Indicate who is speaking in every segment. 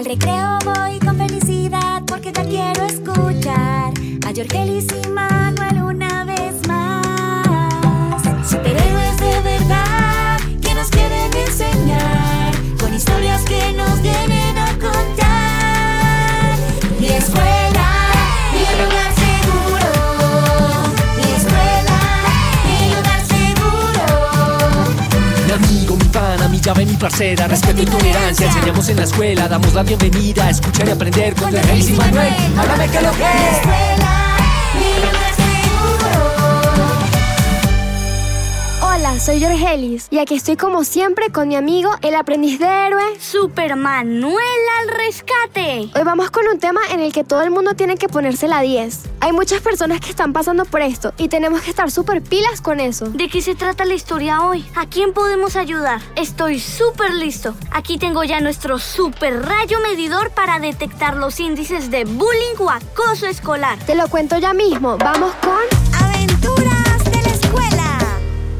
Speaker 1: Al recreo voy con felicidad porque ya quiero escuchar. A Jorgelis y Manuel Mi
Speaker 2: amigo, mi llave, mi parcera. Respeto y tolerancia, enseñamos en la escuela. Damos la bienvenida, a escuchar y aprender Con Jorge y Manuel, háblame que lo que
Speaker 3: Hola, soy Jorgelis y aquí estoy como siempre con mi amigo, el aprendiz de héroe.
Speaker 4: Supermanuel al rescate.
Speaker 3: Hoy vamos con un tema en el que todo el mundo tiene que ponerse la 10. Hay muchas personas que están pasando por esto y tenemos que estar súper pilas con eso.
Speaker 4: ¿De qué se trata la historia hoy? ¿A quién podemos ayudar? Estoy súper listo. Aquí tengo ya nuestro super rayo medidor para detectar los índices de bullying o acoso escolar.
Speaker 3: Te lo cuento ya mismo, vamos con...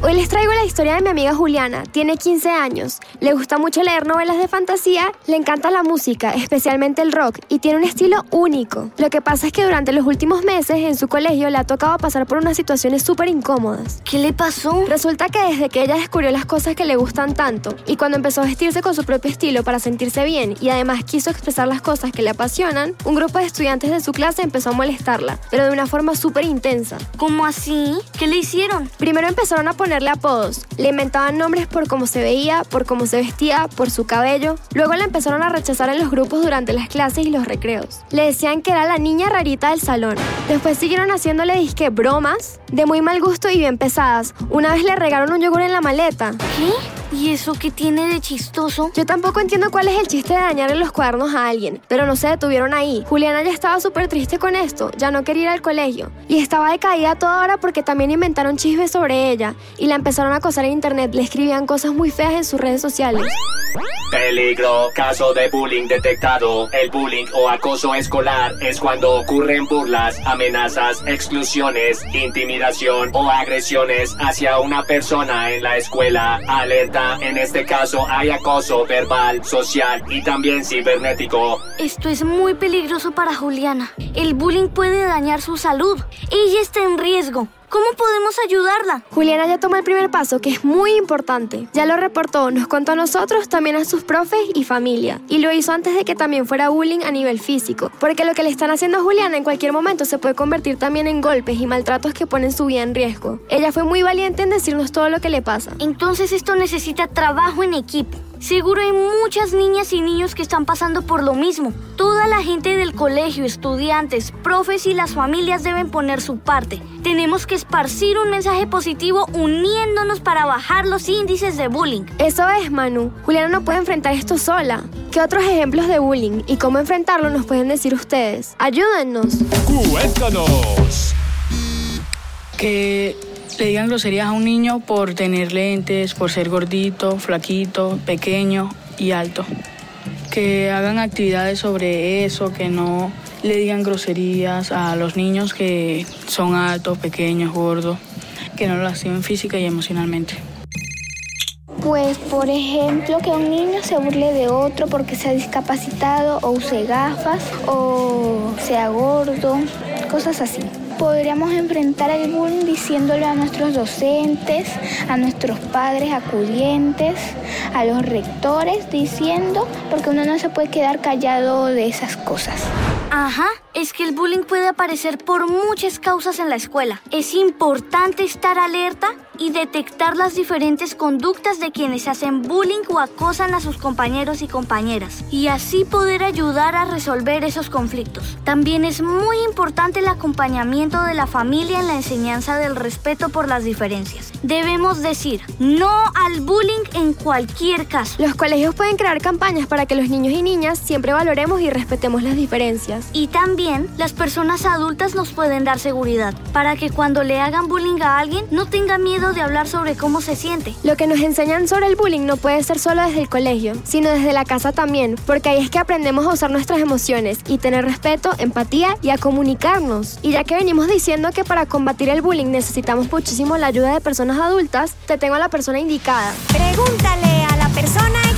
Speaker 3: Hoy les traigo la historia de mi amiga Juliana. Tiene 15 años. Le gusta mucho leer novelas de fantasía, le encanta la música, especialmente el rock, y tiene un estilo único. Lo que pasa es que durante los últimos meses en su colegio le ha tocado pasar por unas situaciones súper incómodas.
Speaker 4: ¿Qué le pasó?
Speaker 3: Resulta que desde que ella descubrió las cosas que le gustan tanto y cuando empezó a vestirse con su propio estilo para sentirse bien y además quiso expresar las cosas que le apasionan, un grupo de estudiantes de su clase empezó a molestarla, pero de una forma súper intensa.
Speaker 4: ¿Cómo así? ¿Qué le hicieron?
Speaker 3: Primero empezaron a le inventaban nombres por cómo se veía, por cómo se vestía, por su cabello. Luego la empezaron a rechazar en los grupos durante las clases y los recreos. Le decían que era la niña rarita del salón. Después siguieron haciéndole disque bromas de muy mal gusto y bien pesadas. Una vez le regaron un yogur en la maleta.
Speaker 4: ¿Qué? ¿Y eso qué tiene de chistoso?
Speaker 3: Yo tampoco entiendo cuál es el chiste de dañarle los cuadernos a alguien, pero no se detuvieron ahí. Juliana ya estaba súper triste con esto, ya no quería ir al colegio. Y estaba decaída toda hora porque también inventaron chismes sobre ella y la empezaron a acosar en internet, le escribían cosas muy feas en sus redes sociales.
Speaker 2: Peligro, caso de bullying detectado. El bullying o acoso escolar es cuando ocurren burlas, amenazas, exclusiones, intimidación o agresiones hacia una persona en la escuela. Alerta, en este caso hay acoso verbal, social y también cibernético.
Speaker 4: Esto es muy peligroso para Juliana. El bullying puede dañar su salud. Ella está en riesgo. ¿Cómo podemos ayudarla?
Speaker 3: Juliana ya tomó el primer paso, que es muy importante. Ya lo reportó, nos contó a nosotros, también a sus profes y familia. Y lo hizo antes de que también fuera bullying a nivel físico. Porque lo que le están haciendo a Juliana en cualquier momento se puede convertir también en golpes y maltratos que ponen su vida en riesgo. Ella fue muy valiente en decirnos todo lo que le pasa.
Speaker 4: Entonces esto necesita trabajo en equipo. Seguro hay muchas niñas y niños que están pasando por lo mismo. Toda la gente del colegio, estudiantes, profes y las familias deben poner su parte. Tenemos que esparcir un mensaje positivo uniéndonos para bajar los índices de bullying.
Speaker 3: Eso es, Manu. Juliana no puede enfrentar esto sola. ¿Qué otros ejemplos de bullying y cómo enfrentarlo nos pueden decir ustedes? Ayúdennos.
Speaker 5: Cuéntanos.
Speaker 6: que le digan groserías a un niño por tener lentes, por ser gordito, flaquito, pequeño y alto. Que hagan actividades sobre eso, que no le digan groserías a los niños que son altos, pequeños, gordos, que no lo lastimen física y emocionalmente.
Speaker 7: Pues, por ejemplo, que un niño se burle de otro porque sea discapacitado o use gafas o sea gordo, cosas así. Podríamos enfrentar el bullying diciéndole a nuestros docentes, a nuestros padres acudientes, a los rectores, diciendo, porque uno no se puede quedar callado de esas cosas.
Speaker 4: Ajá, es que el bullying puede aparecer por muchas causas en la escuela. Es importante estar alerta y detectar las diferentes conductas de quienes hacen bullying o acosan a sus compañeros y compañeras, y así poder ayudar a resolver esos conflictos. También es muy importante el acompañamiento de la familia en la enseñanza del respeto por las diferencias. Debemos decir no al bullying en cualquier caso.
Speaker 3: Los colegios pueden crear campañas para que los niños y niñas siempre valoremos y respetemos las diferencias.
Speaker 4: Y también las personas adultas nos pueden dar seguridad para que cuando le hagan bullying a alguien no tenga miedo de hablar sobre cómo se siente.
Speaker 3: Lo que nos enseñan sobre el bullying no puede ser solo desde el colegio, sino desde la casa también, porque ahí es que aprendemos a usar nuestras emociones y tener respeto, empatía y a comunicarnos. Y ya que venimos diciendo que para combatir el bullying necesitamos muchísimo la ayuda de personas adultas, te tengo a la persona indicada.
Speaker 1: Pregúntale a la persona.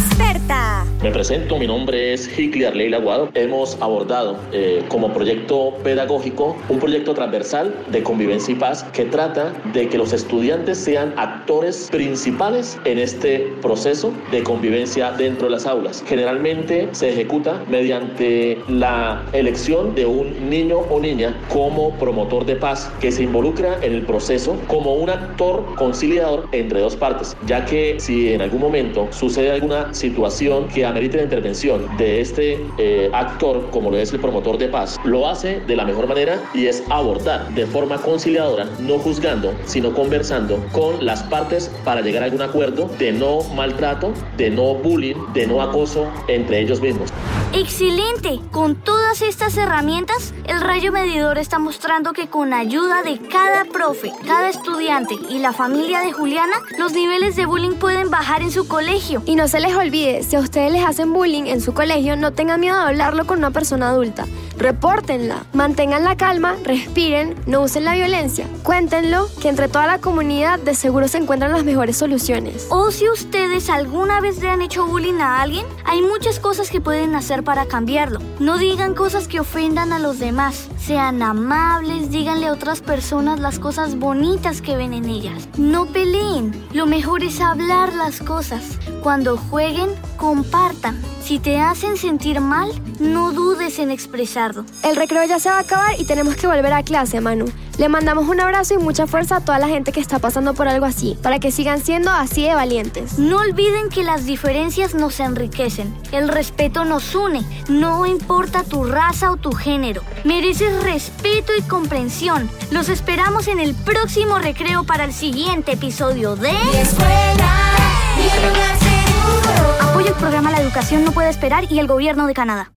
Speaker 8: Me presento, mi nombre es Hickley Arley Aguado. Hemos abordado eh, como proyecto pedagógico un proyecto transversal de convivencia y paz que trata de que los estudiantes sean actores principales en este proceso de convivencia dentro de las aulas. Generalmente se ejecuta mediante la elección de un niño o niña como promotor de paz que se involucra en el proceso como un actor conciliador entre dos partes, ya que si en algún momento sucede alguna situación que amerite la intervención de este eh, actor, como lo es el promotor de paz, lo hace de la mejor manera y es abordar de forma conciliadora, no juzgando, sino conversando con las partes para llegar a algún acuerdo de no maltrato, de no bullying, de no acoso entre ellos mismos.
Speaker 4: ¡Excelente! Con todas estas herramientas, el rayo medidor está mostrando que con ayuda de cada profe, cada estudiante y la familia de Juliana, los niveles de bullying pueden bajar en su colegio.
Speaker 3: Y no se les olvide, si a ustedes les hacen bullying en su colegio, no tengan miedo de hablarlo con una persona adulta. Repórtenla, mantengan la calma, respiren, no usen la violencia. Cuéntenlo, que entre toda la comunidad de seguro se encuentran las mejores soluciones.
Speaker 4: O si ustedes alguna vez le han hecho bullying a alguien, hay muchas cosas que pueden hacer para cambiarlo. No digan cosas que ofendan a los demás. Sean amables, díganle a otras personas las cosas bonitas que ven en ellas. No peleen. Lo mejor es hablar las cosas. Cuando jueguen, compartan. Si te hacen sentir mal, no dudes en expresarlo.
Speaker 3: El recreo ya se va a acabar y tenemos que volver a clase, Manu. Le mandamos un abrazo y mucha fuerza a toda la gente que está pasando por algo así, para que sigan siendo así de valientes.
Speaker 4: No olviden que las diferencias nos enriquecen. El respeto nos une. No importa tu raza o tu género. Mereces respeto y comprensión. Los esperamos en el próximo recreo para el siguiente episodio de...
Speaker 1: escuela, mi lugar seguro.
Speaker 4: Apoyo el programa La Educación no puede esperar y el Gobierno de Canadá.